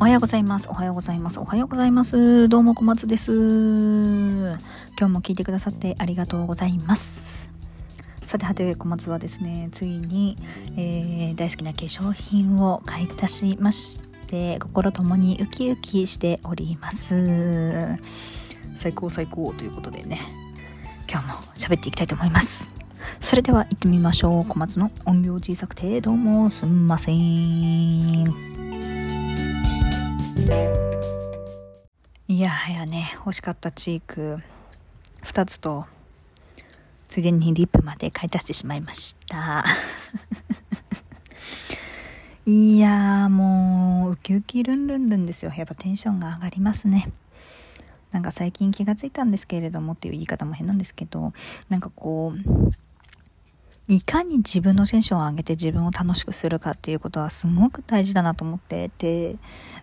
おはようございます。おはようございます。おはようございます。どうも小松です。今日も聞いてくださってありがとうございます。さてはて小松はですね、ついに、えー、大好きな化粧品を買い足しまして、心ともにウキウキしております。最高最高ということでね、今日も喋っていきたいと思います。それでは行ってみましょう。小松の音量小さくてどうもすんません。いやはやね欲しかったチーク2つとついでにリップまで買い足してしまいました。いやもうウキウキルンルンルンですよ。やっぱテンションが上がりますね。なんか最近気がついたんですけれどもっていう言い方も変なんですけどなんかこういかに自分のテンションを上げて自分を楽しくするかっていうことはすごく大事だなと思ってて、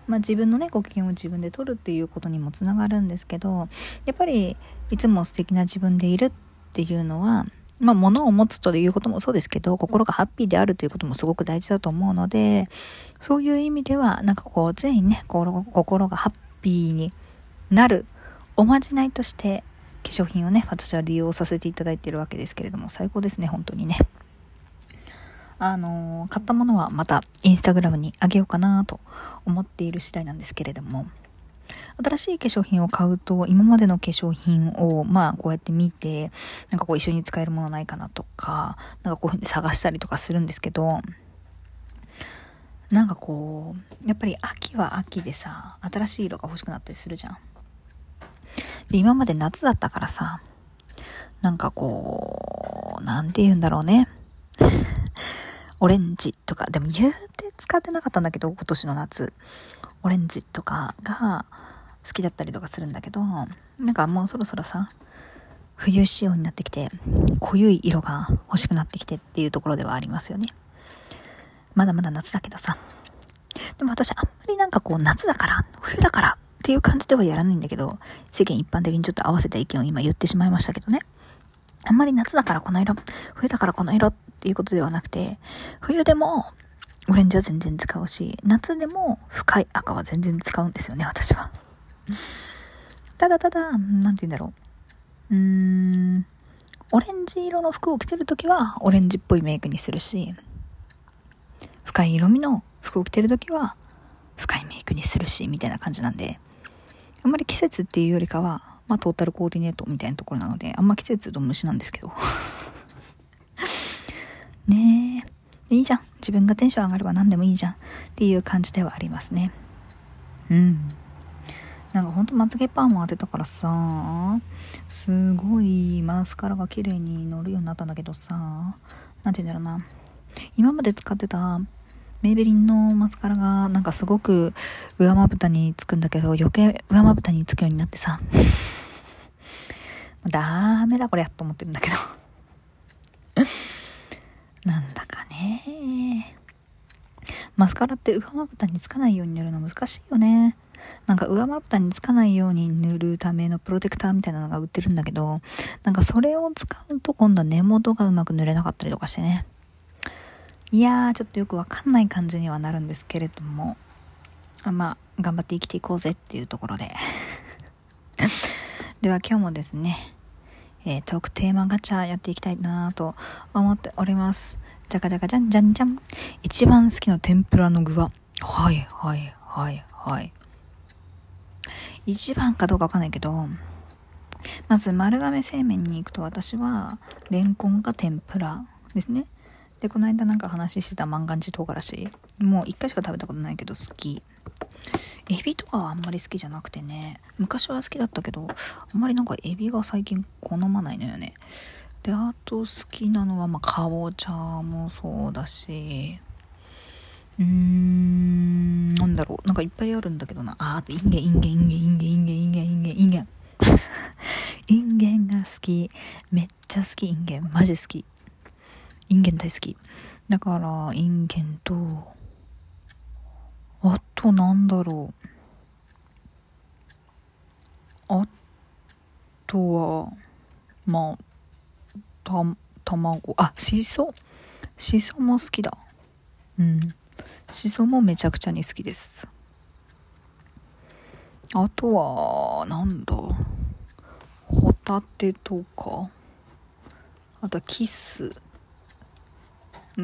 まあ、自分のねご機嫌を自分で取るっていうことにもつながるんですけどやっぱりいつも素敵な自分でいるっていうのはまあ、物を持つということもそうですけど、心がハッピーであるということもすごく大事だと思うので、そういう意味では、なんかこう、常にね、心がハッピーになるおまじないとして、化粧品をね、私は利用させていただいているわけですけれども、最高ですね、本当にね。あのー、買ったものはまたインスタグラムにあげようかなと思っている次第なんですけれども、新しい化粧品を買うと、今までの化粧品を、まあ、こうやって見て、なんかこう一緒に使えるものないかなとか、なんかこういうふうに探したりとかするんですけど、なんかこう、やっぱり秋は秋でさ、新しい色が欲しくなったりするじゃん。今まで夏だったからさ、なんかこう、なんて言うんだろうね。オレンジとか、でも言うて使ってなかったんだけど、今年の夏。オレンジとかが好きだったりとかするんだけど、なんかもうそろそろさ、冬仕様になってきて、濃ゆい色が欲しくなってきてっていうところではありますよね。まだまだ夏だけどさ。でも私あんまりなんかこう夏だから、冬だからっていう感じではやらないんだけど、世間一般的にちょっと合わせた意見を今言ってしまいましたけどね。あんまり夏だからこの色、冬だからこの色っていうことではなくて、冬でもオレンジは全然使うし、夏でも深い赤は全然使うんですよね、私は。ただただ、なんて言うんだろう。うーん、オレンジ色の服を着てるときはオレンジっぽいメイクにするし、深い色味の服を着てるときは深いメイクにするし、みたいな感じなんで、あんまり季節っていうよりかは、まあトータルコーディネートみたいなところなので、あんま季節と虫なんですけど。ねえ。いいじゃん。自分がテンション上がれば何でもいいじゃん。っていう感じではありますね。うん。なんかほんとまつげパーマ当てたからさ、すごいマスカラが綺麗に乗るようになったんだけどさ、なんて言うんだろうな。今まで使ってたメイベリンのマスカラがなんかすごく上まぶたにつくんだけど余計上まぶたにつくようになってさ。ダメだこりゃと思ってるんだけど。なんだかね。マスカラって上まぶたにつかないように塗るの難しいよね。なんか上まぶたにつかないように塗るためのプロテクターみたいなのが売ってるんだけどなんかそれを使うと今度は根元がうまく塗れなかったりとかしてね。いやー、ちょっとよくわかんない感じにはなるんですけれども、あまあ、頑張って生きていこうぜっていうところで。では今日もですね、えー、トークテーマガチャやっていきたいなと思っております。じゃかじゃかじゃんじゃんじゃん。一番好きな天ぷらの具は？はいはいはいはい。一番かどうかわかんないけど、まず丸亀製麺に行くと私は、レンコンか天ぷらですね。で、この間なんか話してた万願寺唐辛子。もう一回しか食べたことないけど好き。エビとかはあんまり好きじゃなくてね。昔は好きだったけど、あんまりなんかエビが最近好まないのよね。で、あと好きなのは、まあ、かぼちゃもそうだし、うーん、なんだろう。なんかいっぱいあるんだけどな。あ、あとインゲン、インゲン、インゲン、インゲン、インゲン、インゲン、インゲン、インゲン。インゲンが好き。めっちゃ好き、インゲン。マジ好き。インゲン大好き。だから、インゲンと、あとなんだろう。あとは、まあ、た、卵、あ、しそしそも好きだ。うん。しそもめちゃくちゃに好きです。あとは、なんだ。ホタテとか。あとキス。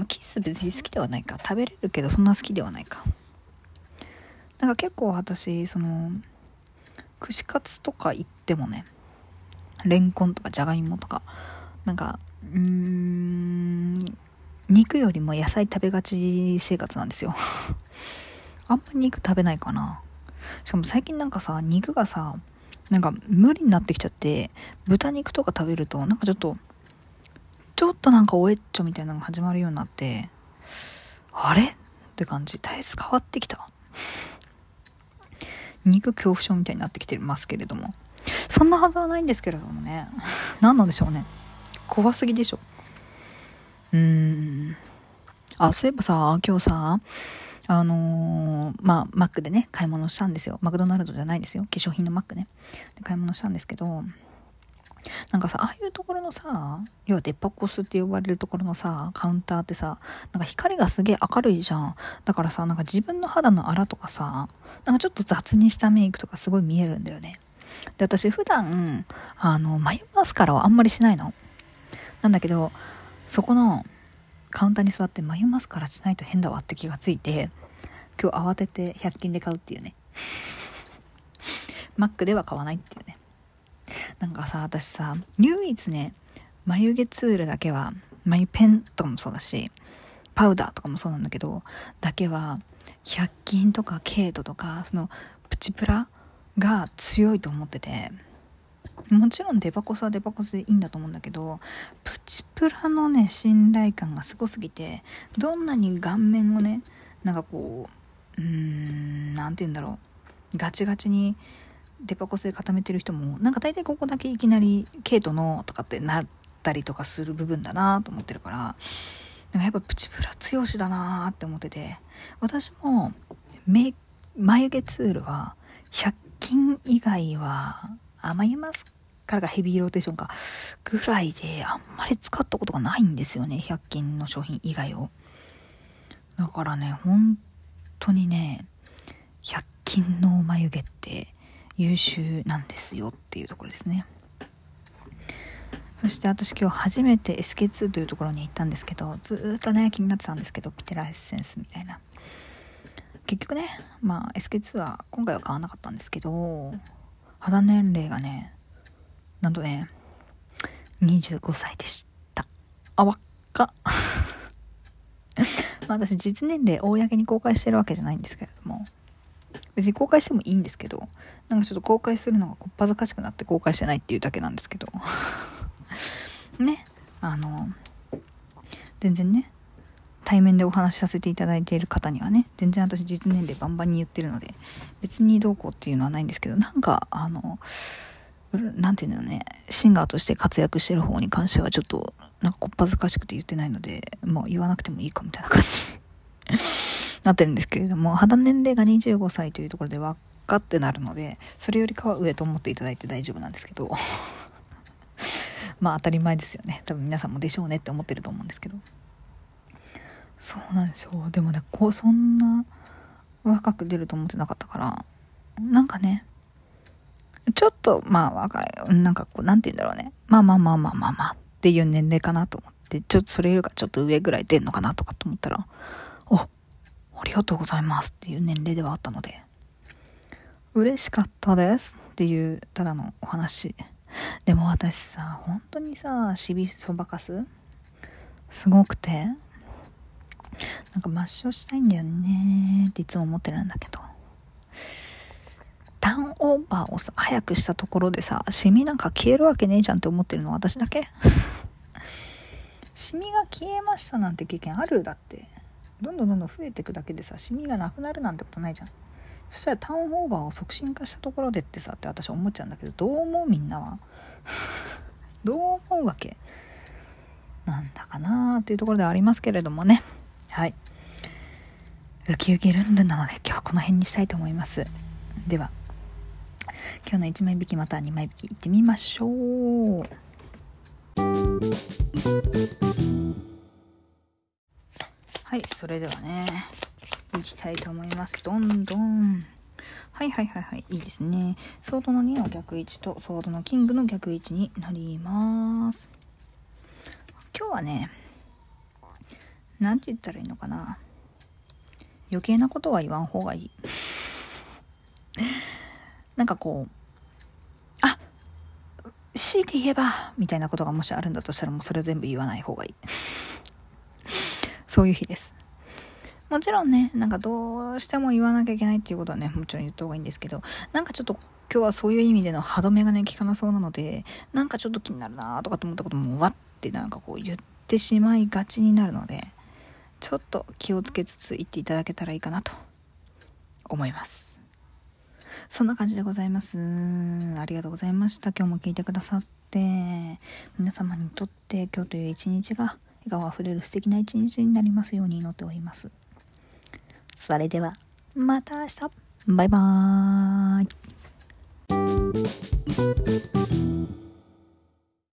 キス別に好きではないか。食べれるけどそんな好きではないか。なんか結構私、その、串カツとか行ってもね、レンコンとかじゃがいもとか、なんか、うーん、肉よりも野菜食べがち生活なんですよ。あんま肉食べないかな。しかも最近なんかさ、肉がさ、なんか無理になってきちゃって、豚肉とか食べると、なんかちょっと、ちょっとなんかおえっちょみたいなのが始まるようになって、あれ？って感じ。体質変わってきた。肉恐怖症みたいになってきてますけれども。そんなはずはないんですけれどもね。何なんでしょうね。怖すぎでしょ。うーん。あ、そういえばさ、今日さ、あのー、まあ、マックでね、買い物したんですよ。マクドナルドじゃないですよ。化粧品のマックね。で買い物したんですけど、なんかさ、ああいうところのさ、要はデパコスって呼ばれるところのさ、カウンターってさ、なんか光がすげえ明るいじゃん。だからさ、なんか自分の肌の粗とかさ、なんかちょっと雑にしたメイクとかすごい見えるんだよね。で、私普段、あの、眉マスカラはあんまりしないの。なんだけど、そこのカウンターに座って眉マスカラしないと変だわって気がついて、今日慌てて100均で買うっていうね。マックでは買わないっていうね。なんかさ、私さ、唯一ね、眉毛ツールだけは、眉ペンとかもそうだし、パウダーとかもそうなんだけど、だけは、100均とかケイトとか、その、プチプラが強いと思ってて、もちろんデバコスはデバコスでいいんだと思うんだけど、プチプラのね、信頼感がすごすぎて、どんなに顔面をね、なんかこう、うーん、なんて言うんだろう、ガチガチにデパコスで固めてる人も、なんか大体ここだけいきなり、ケイトのとかってなったりとかする部分だなと思ってるから、なんかやっぱプチプラ強しだなって思ってて、私も、眉毛ツールは、100均以外は、甘いマスカラがヘビーローテーションか、ぐらいで、あんまり使ったことがないんですよね、100均の商品以外を。だからね、本当にね、100均の眉毛って優秀なんですよっていうところですね。そして私今日初めて SK2 というところに行ったんですけど、ずっとね、気になってたんですけど、ピテラエッセンスみたいな。結局ね、まあ SK2 は今回は買わなかったんですけど、肌年齢がね、なんとね、25歳でした。あ、わっか。まあ私実年齢公に公開してるわけじゃないんですけれども、別に公開してもいいんですけど、なんかちょっと公開するのがこっぱずかしくなって公開してないっていうだけなんですけど。ね、あの、全然ね、対面でお話しさせていただいている方にはね、全然私実年齢バンバンに言ってるので、別にどうこうっていうのはないんですけど、なんか、あの、なんていうのね、シンガーとして活躍してる方に関してはちょっと、なんかこっぱずかしくて言ってないので、もう言わなくてもいいかみたいな感じになってるんですけれども、肌年齢が25歳というところで分かってなるので、それよりかは上と思っていただいて大丈夫なんですけど、まあ当たり前ですよね。多分皆さんもでしょうねって思ってると思うんですけど。そうなんですよ。でもね、こう、そんな若く出ると思ってなかったから、なんかね、ちょっと、まあ若い、なんかこう、なんて言うんだろうね。まあまあまあまあまあまあっていう年齢かなと思って、ちょっとそれよりかちょっと上ぐらい出んのかなとかと思ったら、お、ありがとうございますっていう年齢ではあったので、嬉しかったですっていう、ただのお話。でも私さ、本当にさ、しびそばかすすごくて、なんか抹消したいんだよねっていつも思ってるんだけど。ターンオーバーをさ、早くしたところでさ、シミなんか消えるわけねえじゃんって思ってるの私だけシミが消えましたなんて経験ある？だって。どんどんどんどん増えてくだけでさ、シミがなくなるなんてことないじゃん。そしたらターンオーバーを促進化したところでってさって私思っちゃうんだけど、どう思うみんなは？どう思うわけ？なんだかなーっていうところではありますけれどもね。はい。ウキウキルンルンなので今日はこの辺にしたいと思います。では。今日の1枚引きまた2枚引きいってみましょうはいそれではねいきたいと思いますどんどんはいはいはいはい。いいですね。ソードの2の逆位置とソードのキングの逆位置になります。今日はね、なんて言ったらいいのかな。余計なことは言わん方がいい。なんかこう、あ強いて言えば、みたいなことがもしあるんだとしたらもうそれを全部言わない方がいい。そういう日です。もちろんね、なんかどうしても言わなきゃいけないっていうことはね、もちろん言った方がいいんですけど、なんかちょっと今日はそういう意味での歯止めがね、効かなそうなので、なんかちょっと気になるなとかって思ったこともわってなんかこう言ってしまいがちになるので、ちょっと気をつけつつ言っていただけたらいいかなと思います。そんな感じでございます。ありがとうございました。今日も聞いてくださって、皆様にとって今日という一日が笑顔あふれる素敵な一日になりますように祈っております。それでは、また明日。バイバーイ。